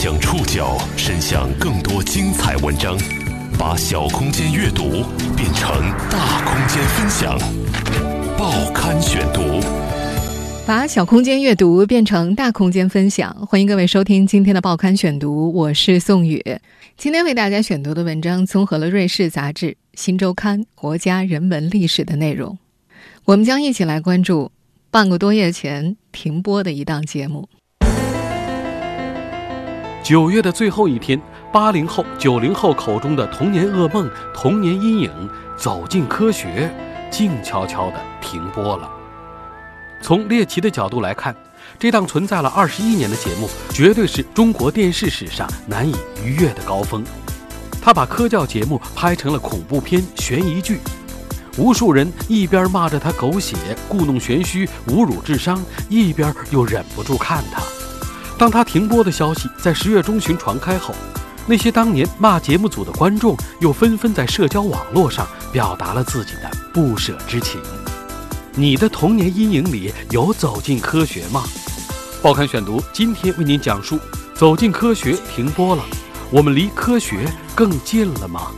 将触角伸向更多精彩文章，把小空间阅读变成大空间分享。报刊选读，把小空间阅读变成大空间分享。欢迎各位收听今天的报刊选读，我是宋宇。今天为大家选读的文章综合了《瑞士杂志》《新周刊》《国家人文历史》的内容。我们将一起来关注半个多月前停播的一档节目。九月的最后一天，八零后、九零后口中的童年噩梦、童年阴影，走进科学，静悄悄地停播了。从猎奇的角度来看，这档存在了二十一年的节目，绝对是中国电视史上难以逾越的高峰。他把科教节目拍成了恐怖片、悬疑剧，无数人一边骂着他狗血、故弄玄虚、侮辱智商，一边又忍不住看他。当他停播的消息在十月中旬传开后，那些当年骂节目组的观众又纷纷在社交网络上表达了自己的不舍之情。你的童年阴影里有走进科学吗？报刊选读今天为您讲述：走进科学停播了，我们离科学更近了吗？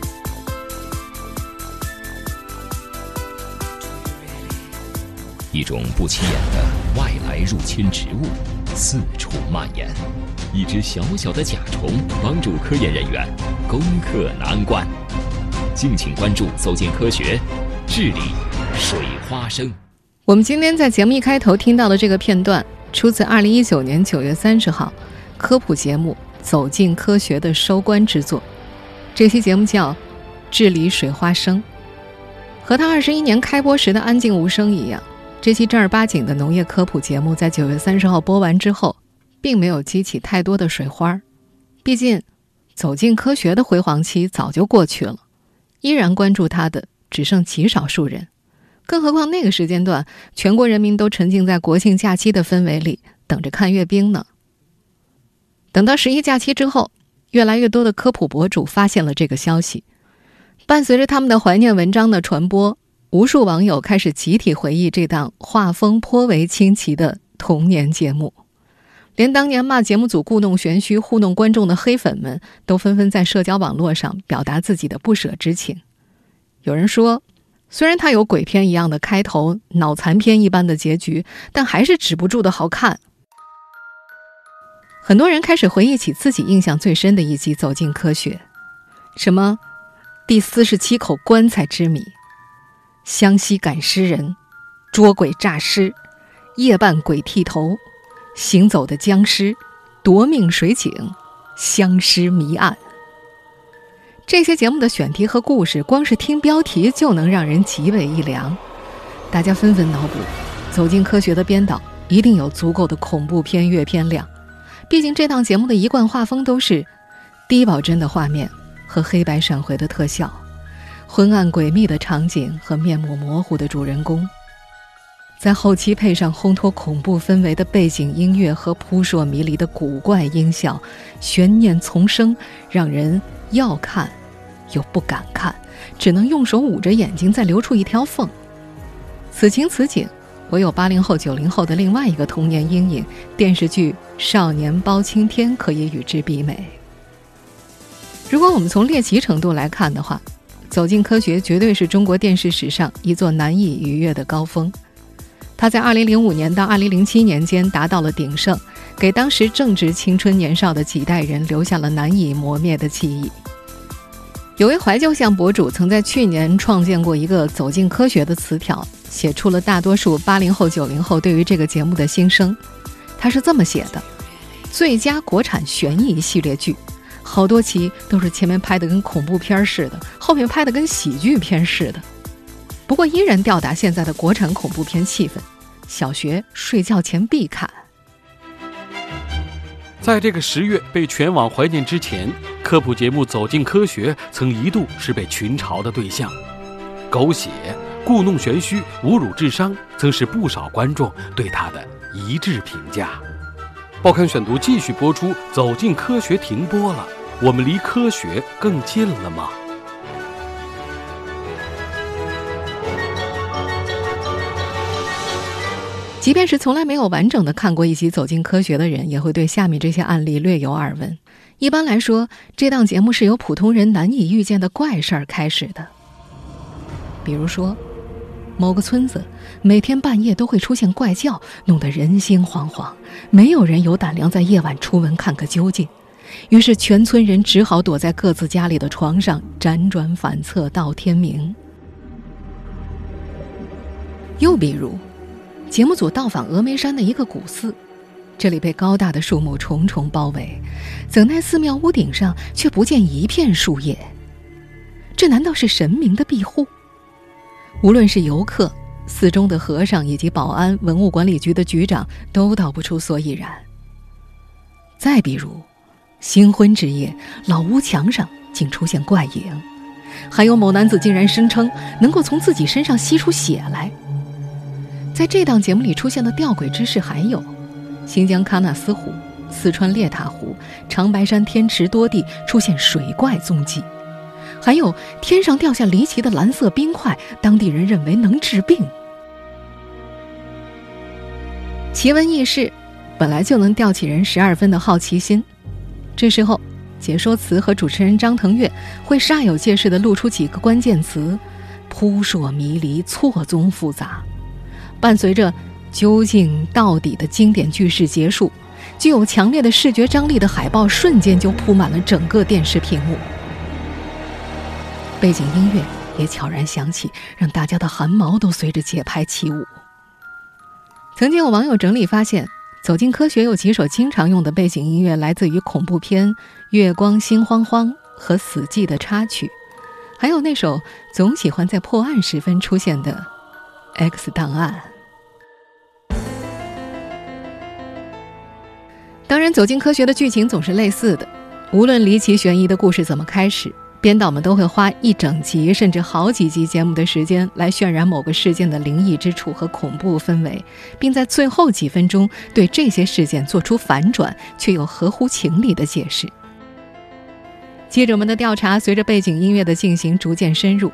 一种不起眼的外来入侵植物。四处蔓延，一只小小的甲虫帮助科研人员攻克难关。敬请关注《走进科学》，智理水花生。我们今天在节目一开头听到的这个片段，出自二零一九年九月三十号科普节目《走进科学》的收官之作。这期节目叫《治理水花生》，和他二十一年开播时的《安静无声》一样。这期正儿八经的农业科普节目在九月三十号播完之后，并没有激起太多的水花儿。毕竟，走进科学的辉煌期早就过去了，依然关注它的只剩极少数人。更何况那个时间段，全国人民都沉浸在国庆假期的氛围里，等着看阅兵呢。等到十一假期之后，越来越多的科普博主发现了这个消息，伴随着他们的怀念文章的传播。无数网友开始集体回忆这档画风颇为清奇的童年节目，连当年骂节目组故弄玄虚、糊弄观众的黑粉们都纷纷在社交网络上表达自己的不舍之情。有人说，虽然它有鬼片一样的开头、脑残片一般的结局，但还是止不住的好看。很多人开始回忆起自己印象最深的一集《走进科学》，什么第四十七口棺材之谜。湘西赶尸人，捉鬼诈尸，夜半鬼剃头，行走的僵尸，夺命水井，相尸谜案。这些节目的选题和故事，光是听标题就能让人脊背一凉。大家纷纷脑补，走进科学的编导一定有足够的恐怖片阅片量。毕竟这档节目的一贯画风都是低保真的画面和黑白闪回的特效。昏暗诡秘的场景和面目模糊的主人公，在后期配上烘托恐怖氛围的背景音乐和扑朔迷离的古怪音效，悬念丛生，让人要看又不敢看，只能用手捂着眼睛，再留出一条缝。此情此景，唯有八零后、九零后的另外一个童年阴影——电视剧《少年包青天》可以与之媲美。如果我们从猎奇程度来看的话，走进科学绝对是中国电视史上一座难以逾越的高峰，它在2005年到2007年间达到了鼎盛，给当时正值青春年少的几代人留下了难以磨灭的记忆。有位怀旧向博主曾在去年创建过一个“走进科学”的词条，写出了大多数80后、90后对于这个节目的心声。他是这么写的：“最佳国产悬疑系列剧。”好多期都是前面拍的跟恐怖片似的，后面拍的跟喜剧片似的，不过依然吊打现在的国产恐怖片气氛。小学睡觉前必看。在这个十月被全网怀念之前，科普节目《走进科学》曾一度是被群嘲的对象，狗血、故弄玄虚、侮辱智商，曾是不少观众对他的一致评价。报刊选读继续播出，《走进科学》停播了。我们离科学更近了吗？即便是从来没有完整的看过一集《走进科学》的人，也会对下面这些案例略有耳闻。一般来说，这档节目是由普通人难以预见的怪事儿开始的。比如说，某个村子每天半夜都会出现怪叫，弄得人心惶惶，没有人有胆量在夜晚出门看个究竟。于是，全村人只好躲在各自家里的床上，辗转反侧到天明。又比如，节目组到访峨眉山的一个古寺，这里被高大的树木重重包围，怎奈寺庙屋顶上却不见一片树叶。这难道是神明的庇护？无论是游客、寺中的和尚以及保安、文物管理局的局长，都道不出所以然。再比如，新婚之夜，老屋墙上竟出现怪影，还有某男子竟然声称能够从自己身上吸出血来。在这档节目里出现的吊诡之事还有：新疆喀纳斯湖、四川列塔湖、长白山天池多地出现水怪踪迹，还有天上掉下离奇的蓝色冰块，当地人认为能治病。奇闻异事本来就能吊起人十二分的好奇心，这时候解说词和主持人张腾岳会煞有介事地露出几个关键词，扑朔迷离，错综复杂。伴随着“究竟到底”的经典句式结束，具有强烈的视觉张力的海报瞬间就铺满了整个电视屏幕。背景音乐也悄然响起，让大家的汗毛都随着节拍起舞。曾经有网友整理发现，《走进科学》有几首经常用的背景音乐来自于恐怖片《月光心慌慌》和《死寂》的插曲，还有那首总喜欢在破案时分出现的《X 档案》。当然，走进科学的剧情总是类似的。无论离奇悬疑的故事怎么开始，编导们都会花一整集甚至好几集节目的时间来渲染某个事件的灵异之处和恐怖氛围，并在最后几分钟对这些事件做出反转却又合乎情理的解释。记者们的调查随着背景音乐的进行逐渐深入。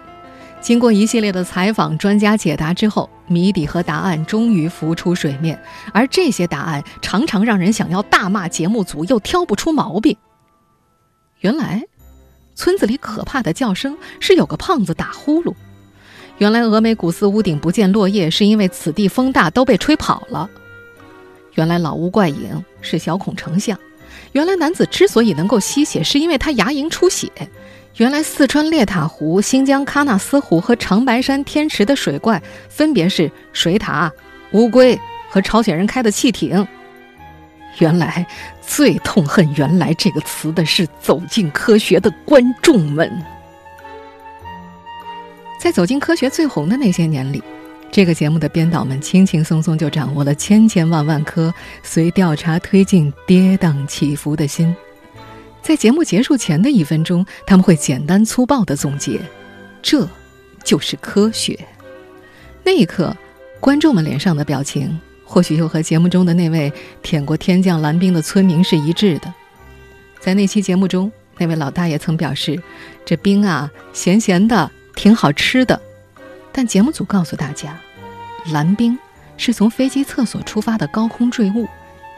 经过一系列的采访、专家解答之后，谜底和答案终于浮出水面。而这些答案常常让人想要大骂节目组，又挑不出毛病。原来，村子里可怕的叫声是有个胖子打呼噜。原来，峨眉古寺屋顶不见落叶，是因为此地风大都被吹跑了。原来，老屋怪影是小孔成像。原来，男子之所以能够吸血，是因为他牙龈出血。原来四川列塔湖、新疆喀纳斯湖和长白山天池的水怪，分别是水獭、乌龟和朝鲜人开的汽艇。原来最痛恨“原来”这个词的是走进科学的观众们。在走进科学最红的那些年里，这个节目的编导们轻轻松松就掌握了千千万万颗随调查推进跌宕起伏的心。在节目结束前的一分钟，他们会简单粗暴的总结：“这，就是科学。”那一刻，观众们脸上的表情或许又和节目中的那位舔过天降蓝冰的村民是一致的。在那期节目中，那位老大爷曾表示：“这冰啊，咸咸的，挺好吃的。”但节目组告诉大家，蓝冰是从飞机厕所出发的高空坠物，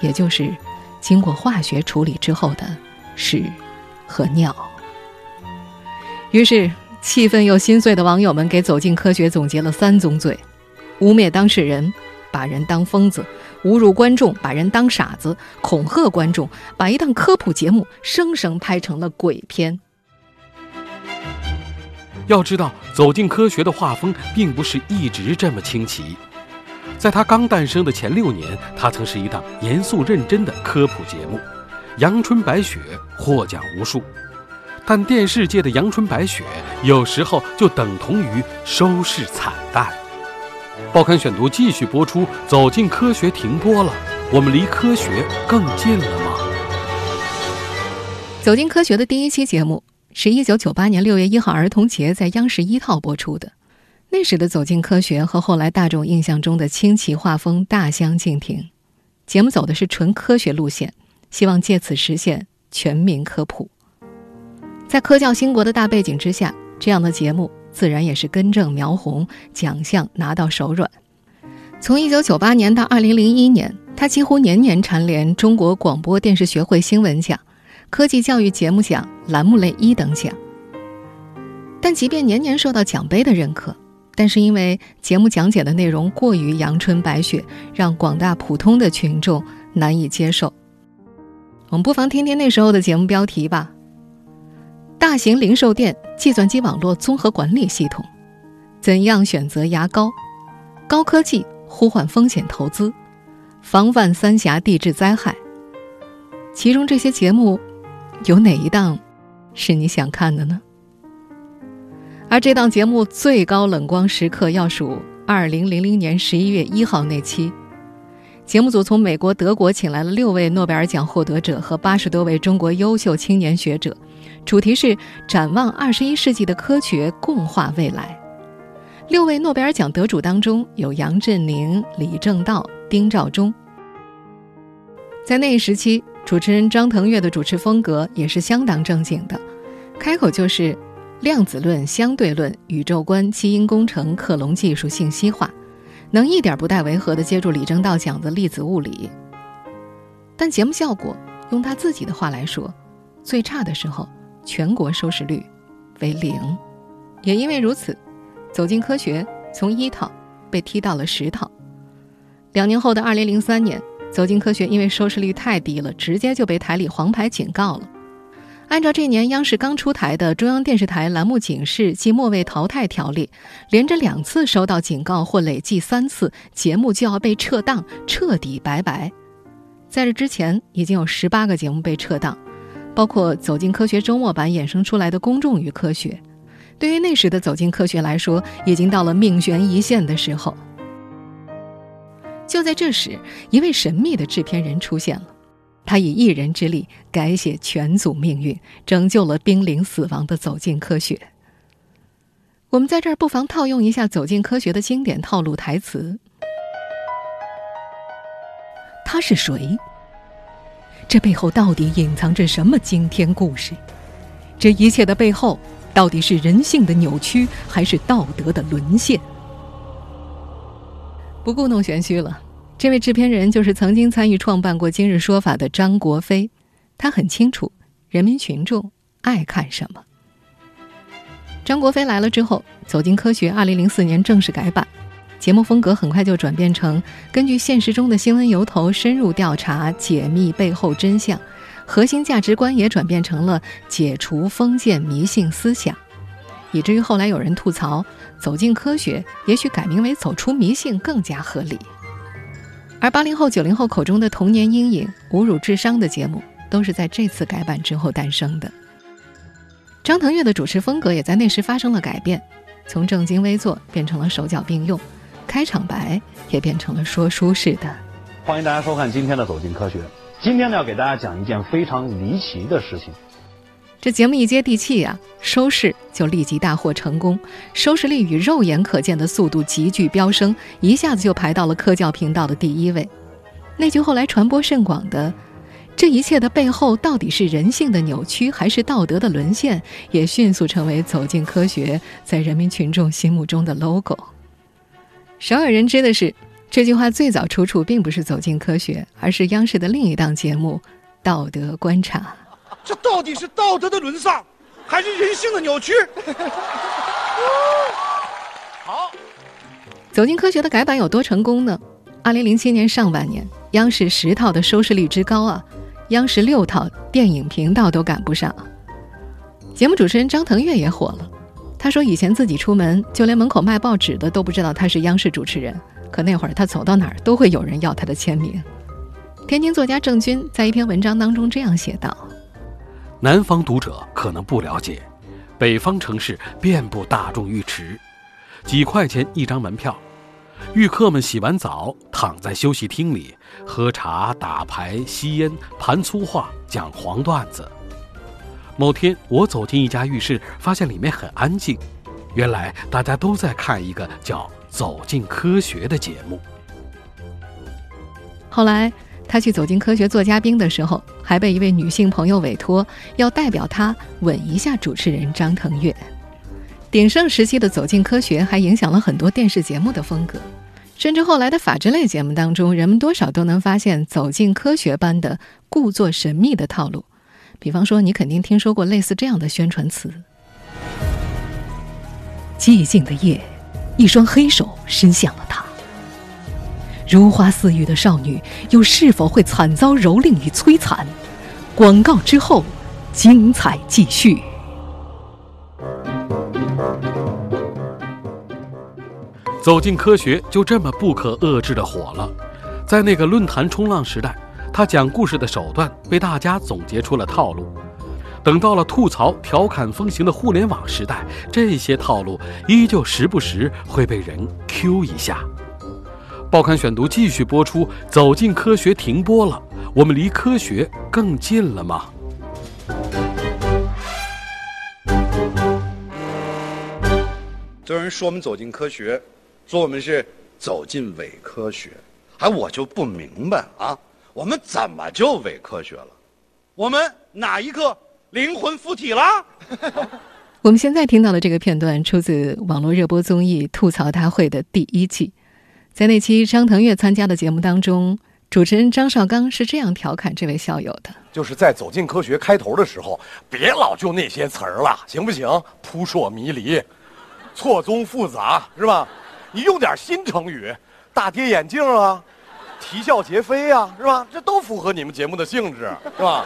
也就是经过化学处理之后的。屎和尿。于是，气愤又心碎的网友们给《走进科学》总结了三宗罪：污蔑当事人，把人当疯子；侮辱观众，把人当傻子；恐吓观众，把一档科普节目生生拍成了鬼片。要知道，《走进科学》的画风并不是一直这么清奇。在他刚诞生的前六年，他曾是一档严肃认真的科普节目。阳春白雪获奖无数，但电视界的阳春白雪有时候就等同于收视惨淡。报刊选读继续播出，走进科学停播了，我们离科学更近了吗？走进科学的第一期节目是一九九八年六月一号儿童节在央视一套播出的，那时的走进科学和后来大众印象中的清奇画风大相径庭，节目走的是纯科学路线。希望借此实现全民科普。在科教兴国的大背景之下，这样的节目自然也是根正苗红，奖项拿到手软。从1998年到2001年，他几乎年年蝉联中国广播电视学会新闻奖、科技教育节目奖栏目类一等奖。但即便年年受到奖杯的认可，但是因为节目讲解的内容过于阳春白雪，让广大普通的群众难以接受。我们不妨听听那时候的节目标题吧：大型零售店计算机网络综合管理系统，怎样选择牙膏？高科技呼唤风险投资，防范三峡地质灾害。其中这些节目，有哪一档是你想看的呢？而这档节目最高冷光时刻要数二零零零年十一月一号那期，节目组从美国、德国请来了六位诺贝尔奖获得者和八十多位中国优秀青年学者，主题是展望二十一世纪的科学，共话未来。六位诺贝尔奖得主当中有杨振宁、李政道、丁肇中。在那一时期，主持人张腾岳的主持风格也是相当正经的，开口就是。量子论、相对论、宇宙观、基因工程、克隆技术、信息化，能一点不带违和的接住李政道讲的粒子物理。但节目效果，用他自己的话来说，最差的时候，全国收视率为零。也因为如此，走进科学从一套被踢到了十套。两年后的二零零三年，走进科学因为收视率太低了，直接就被台里黄牌警告了。按照这年央视刚出台的中央电视台栏目警示及末位淘汰条例，连着两次收到警告或累计三次，节目就要被撤档，彻底拜拜。在这之前，已经有十八个节目被撤档，包括《走进科学》周末版衍生出来的《公众与科学》。对于那时的《走进科学》来说，已经到了命悬一线的时候。就在这时，一位神秘的制片人出现了。他以一人之力改写全组命运，拯救了濒临死亡的《走进科学》。我们在这儿不妨套用一下《走进科学》的经典套路台词：“他是谁？这背后到底隐藏着什么惊天故事？这一切的背后，到底是人性的扭曲，还是道德的沦陷？”不故弄玄虚了。这位制片人就是曾经参与创办过《今日说法》的张国飞，他很清楚人民群众爱看什么。张国飞来了之后，《走进科学》二零零四年正式改版，节目风格很快就转变成根据现实中的新闻由头深入调查、解密背后真相，核心价值观也转变成了解除封建迷信思想，以至于后来有人吐槽，《走进科学》也许改名为《走出迷信》更加合理。而八零后、九零后口中的童年阴影、侮辱智商的节目，都是在这次改版之后诞生的。张腾岳的主持风格也在那时发生了改变，从正襟危坐变成了手脚并用，开场白也变成了说书式的。欢迎大家收看今天的《走进科学》，今天呢要给大家讲一件非常离奇的事情。这节目一接地气呀，收视就立即大获成功，收视率与肉眼可见的速度急剧飙升，一下子就排到了科教频道的第一位。那句后来传播甚广的“这一切的背后到底是人性的扭曲，还是道德的沦陷”，也迅速成为走进科学在人民群众心目中的 logo。少有人知的是，这句话最早出处并不是走进科学，而是央视的另一档节目《道德观察》。这到底是道德的沦丧，还是人性的扭曲？好，走进科学的改版有多成功呢？二零零七年上半年，央视十套的收视率之高啊，央视六套电影频道都赶不上。节目主持人张腾岳也火了，他说以前自己出门，就连门口卖报纸的都不知道他是央视主持人，可那会儿他走到哪儿都会有人要他的签名。天津作家郑钧在一篇文章当中这样写道。南方读者可能不了解，北方城市遍布大众浴池，几块钱一张门票，浴客们洗完澡躺在休息厅里喝茶、打牌、吸烟、盘粗话、讲黄段子。某天，我走进一家浴室，发现里面很安静，原来大家都在看一个叫《走进科学》的节目。后来。他去走进科学做嘉宾的时候，还被一位女性朋友委托要代表他吻一下主持人张腾岳。鼎盛时期的走进科学还影响了很多电视节目的风格，甚至后来的法制类节目当中，人们多少都能发现走进科学般的故作神秘的套路。比方说，你肯定听说过类似这样的宣传词：寂静的夜，一双黑手伸向了他。如花似玉的少女，又是否会惨遭蹂躏与摧残？广告之后，精彩继续。走进科学就这么不可遏制的火了，在那个论坛冲浪时代，他讲故事的手段被大家总结出了套路。等到了吐槽、调侃风行的互联网时代，这些套路依旧时不时会被人 Q 一下。报刊选读继续播出，走进科学停播了，我们离科学更近了吗？有人说我们走进科学。说我们是走进伪科学，哎，我就不明白啊，我们怎么就伪科学了？我们哪一刻灵魂附体了？我们现在听到的这个片段出自网络热播综艺《吐槽大会》的第一季，在那期张腾岳参加的节目当中，主持人张绍刚是这样调侃这位校友的：就是在走进科学开头的时候，别老就那些词儿了，行不行？扑朔迷离，错综复杂，是吧？你用点新成语，大跌眼镜啊，啼笑皆非啊，是吧？这都符合你们节目的性质，是吧？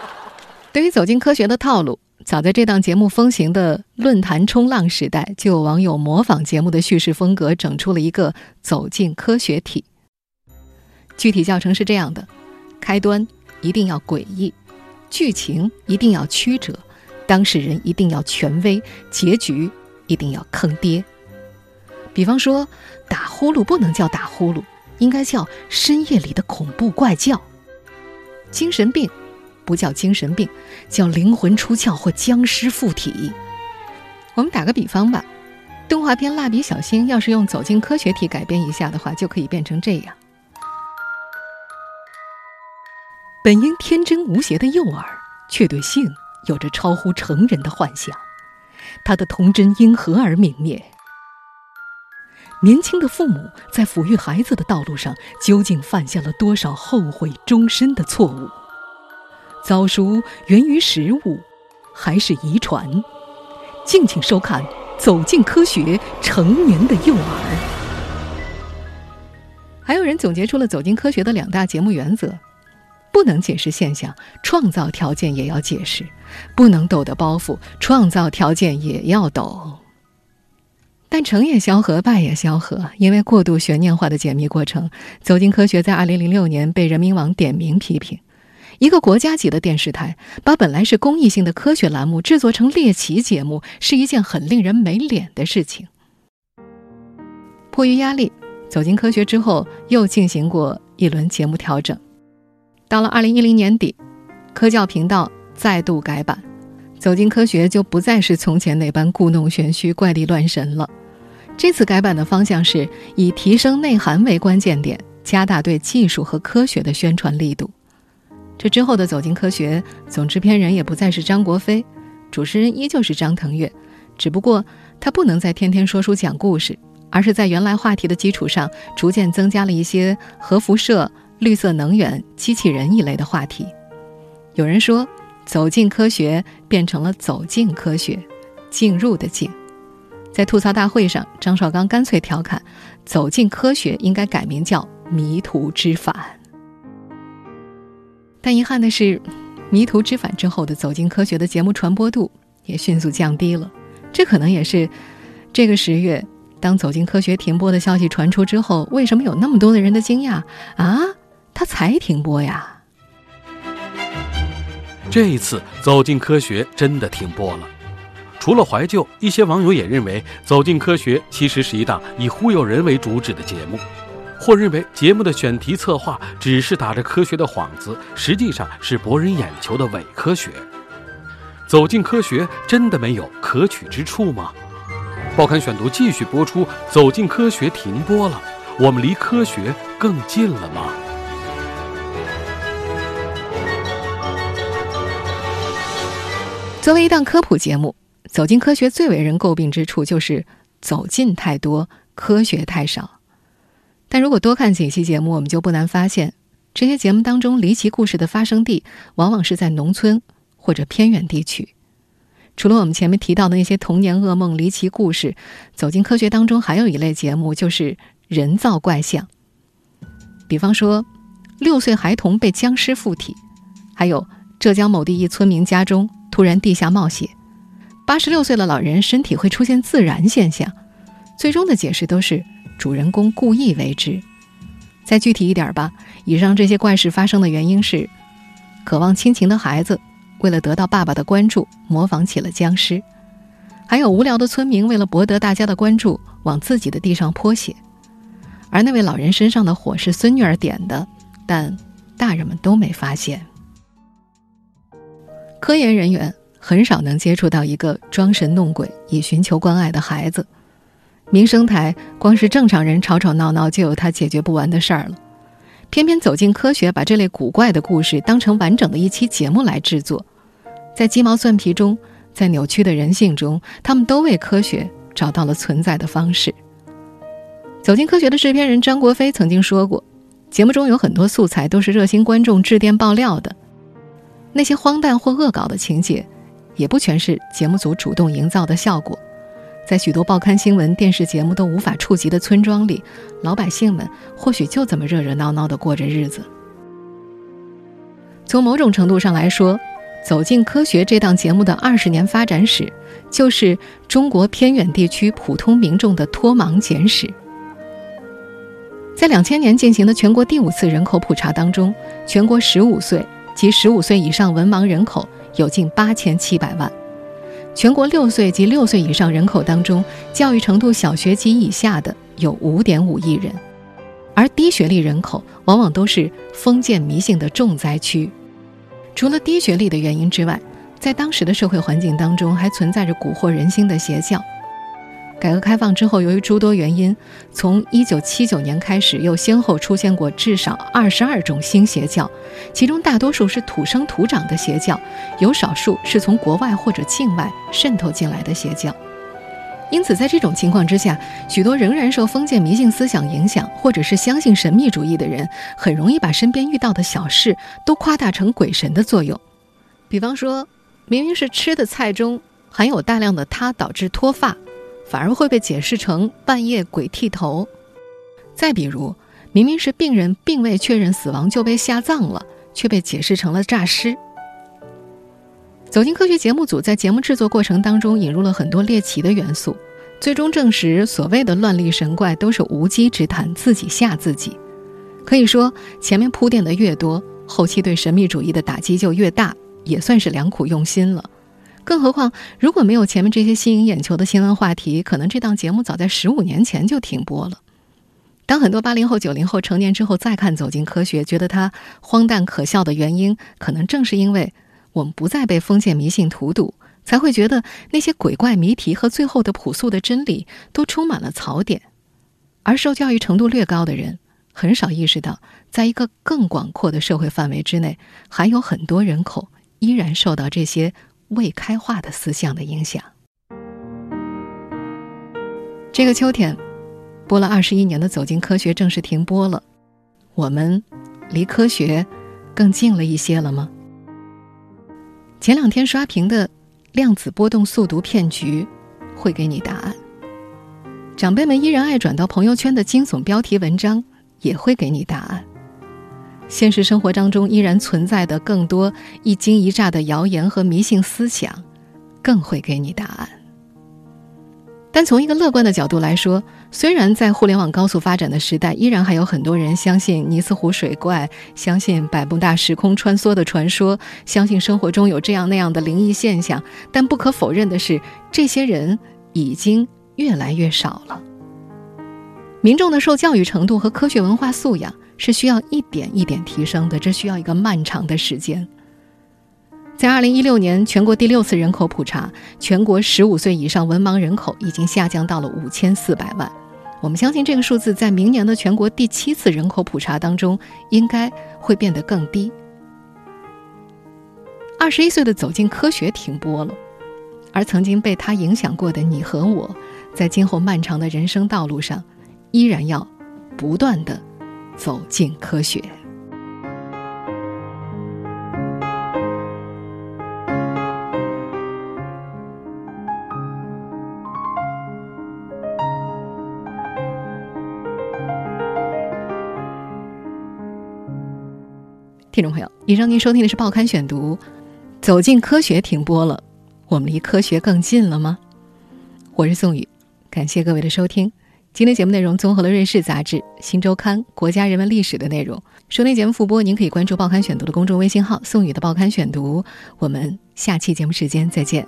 对于走进科学的套路，早在这档节目风行的论坛冲浪时代，就有网友模仿节目的叙事风格，整出了一个走进科学体。具体教程是这样的：开端一定要诡异，剧情一定要曲折，当事人一定要权威，结局一定要坑爹。比方说，打呼噜不能叫打呼噜，应该叫深夜里的恐怖怪叫；精神病不叫精神病，叫灵魂出窍或僵尸附体。我们打个比方吧，动画片《蜡笔小新》要是用走进科学体改编一下的话，就可以变成这样：本应天真无邪的幼儿，却对性有着超乎成人的幻想，他的童真因何而泯灭？年轻的父母在抚育孩子的道路上，究竟犯下了多少后悔终身的错误？早熟源于食物，还是遗传？敬请收看《走进科学：成年的幼儿》。还有人总结出了走进科学的两大节目原则：不能解释现象，创造条件也要解释；不能抖的包袱，创造条件也要抖。但成也萧何，败也萧何。因为过度悬念化的解密过程，《走进科学》在2006年被人民网点名批评。一个国家级的电视台把本来是公益性的科学栏目制作成猎奇节目，是一件很令人没脸的事情。迫于压力，《走进科学》之后又进行过一轮节目调整。到了2010年底，科教频道再度改版。走进科学就不再是从前那般故弄玄虚、怪力乱神了。这次改版的方向是以提升内涵为关键点，加大对技术和科学的宣传力度。这之后的走进科学总制片人也不再是张国飞，主持人依旧是张腾岳，只不过他不能再天天说书讲故事，而是在原来话题的基础上，逐渐增加了一些核辐射、绿色能源、机器人一类的话题。有人说。走进科学变成了走进科学，进入的进。在吐槽大会上，张绍刚干脆调侃：“走进科学应该改名叫迷途知返。”但遗憾的是，迷途知返之后的走进科学的节目传播度也迅速降低了。这可能也是这个十月，当走进科学停播的消息传出之后，为什么有那么多的人的惊讶啊？他才停播呀？这一次走进科学真的停播了。除了怀旧，一些网友也认为走进科学其实是一档以忽悠人为主旨的节目，或认为节目的选题策划只是打着科学的幌子，实际上是博人眼球的伪科学。走进科学真的没有可取之处吗？报刊选读继续播出。走进科学停播了，我们离科学更近了吗？作为一档科普节目，《走进科学》最为人诟病之处就是走进太多，科学太少。但如果多看几期节目，我们就不难发现，这些节目当中离奇故事的发生地往往是在农村或者偏远地区。除了我们前面提到的那些童年噩梦、离奇故事，走进科学当中还有一类节目，就是人造怪象。比方说，六岁孩童被僵尸附体，还有浙江某地一村民家中突然地下冒血，八十六岁的老人身体会出现自燃现象，最终的解释都是主人公故意为之。再具体一点吧，以上这些怪事发生的原因是，渴望亲情的孩子。为了得到爸爸的关注，模仿起了僵尸；还有无聊的村民为了博得大家的关注，往自己的地上泼血。而那位老人身上的火是孙女儿点的，但大人们都没发现。科研人员很少能接触到一个装神弄鬼以寻求关爱的孩子。民生台光是正常人吵吵闹闹就有他解决不完的事儿了。偏偏走进科学，把这类古怪的故事当成完整的一期节目来制作，在鸡毛蒜皮中，在扭曲的人性中，他们都为科学找到了存在的方式。走进科学的制片人张国飞曾经说过，节目中有很多素材都是热心观众致电爆料的，那些荒诞或恶搞的情节，也不全是节目组主动营造的效果。在许多报刊新闻、电视节目都无法触及的村庄里，老百姓们或许就这么热热闹闹地过着日子。从某种程度上来说，《走进科学》这档节目的二十年发展史，就是中国偏远地区普通民众的脱盲简史。在两千年进行的全国第五次人口普查当中，全国十五岁及十五岁以上文盲人口有近八千七百万。全国六岁及六岁以上人口当中，教育程度小学及以下的有五点五亿人，而低学历人口往往都是封建迷信的重灾区。除了低学历的原因之外，在当时的社会环境当中，还存在着蛊惑人心的邪教。改革开放之后，由于诸多原因，从1979年开始，又先后出现过至少22种新邪教，其中大多数是土生土长的邪教，有少数是从国外或者境外渗透进来的邪教。因此，在这种情况之下，许多仍然受封建迷信思想影响，或者是相信神秘主义的人，很容易把身边遇到的小事都夸大成鬼神的作用。比方说，明明是吃的菜中含有大量的它导致脱发。反而会被解释成半夜鬼剃头。再比如，明明是病人并未确认死亡就被下葬了，却被解释成了诈尸。走进科学节目组在节目制作过程当中引入了很多猎奇的元素，最终证实所谓的乱立神怪都是无稽之谈，自己吓自己。可以说，前面铺垫的越多，后期对神秘主义的打击就越大，也算是良苦用心了。更何况，如果没有前面这些吸引眼球的新闻话题，可能这档节目早在十五年前就停播了。当很多八零后、九零后成年之后再看《走进科学》，觉得它荒诞可笑的原因，可能正是因为我们不再被封建迷信荼毒，才会觉得那些鬼怪谜题和最后的朴素的真理都充满了槽点。而受教育程度略高的人，很少意识到，在一个更广阔的社会范围之内，还有很多人口依然受到这些。未开化的思想的影响。这个秋天，播了二十一年的《走进科学》正式停播了。我们离科学更近了一些了吗？前两天刷屏的量子波动速读骗局会给你答案。长辈们依然爱转到朋友圈的惊悚标题文章也会给你答案。现实生活当中依然存在的更多一惊一乍的谣言和迷信思想，更会给你答案。但从一个乐观的角度来说，虽然在互联网高速发展的时代，依然还有很多人相信尼斯湖水怪，相信百慕大时空穿梭的传说，相信生活中有这样那样的灵异现象。但不可否认的是，这些人已经越来越少了。民众的受教育程度和科学文化素养。是需要一点一点提升的，这需要一个漫长的时间。在二零一六年全国第六次人口普查，全国十五岁以上文盲人口已经下降到了五千四百万。我们相信这个数字在明年的全国第七次人口普查当中应该会变得更低。二十一岁的走进科学停播了，而曾经被他影响过的你和我，在今后漫长的人生道路上，依然要。不断的走进科学。听众朋友，以上您收听的是《报刊选读》，走进科学停播了，我们离科学更近了吗？我是宋宇，感谢各位的收听。今天节目内容综合了《瑞士杂志》《新周刊》《国家人文历史》的内容。收听节目复播，您可以关注《报刊选读》的公众微信号“宋宇的报刊选读”。我们下期节目时间再见。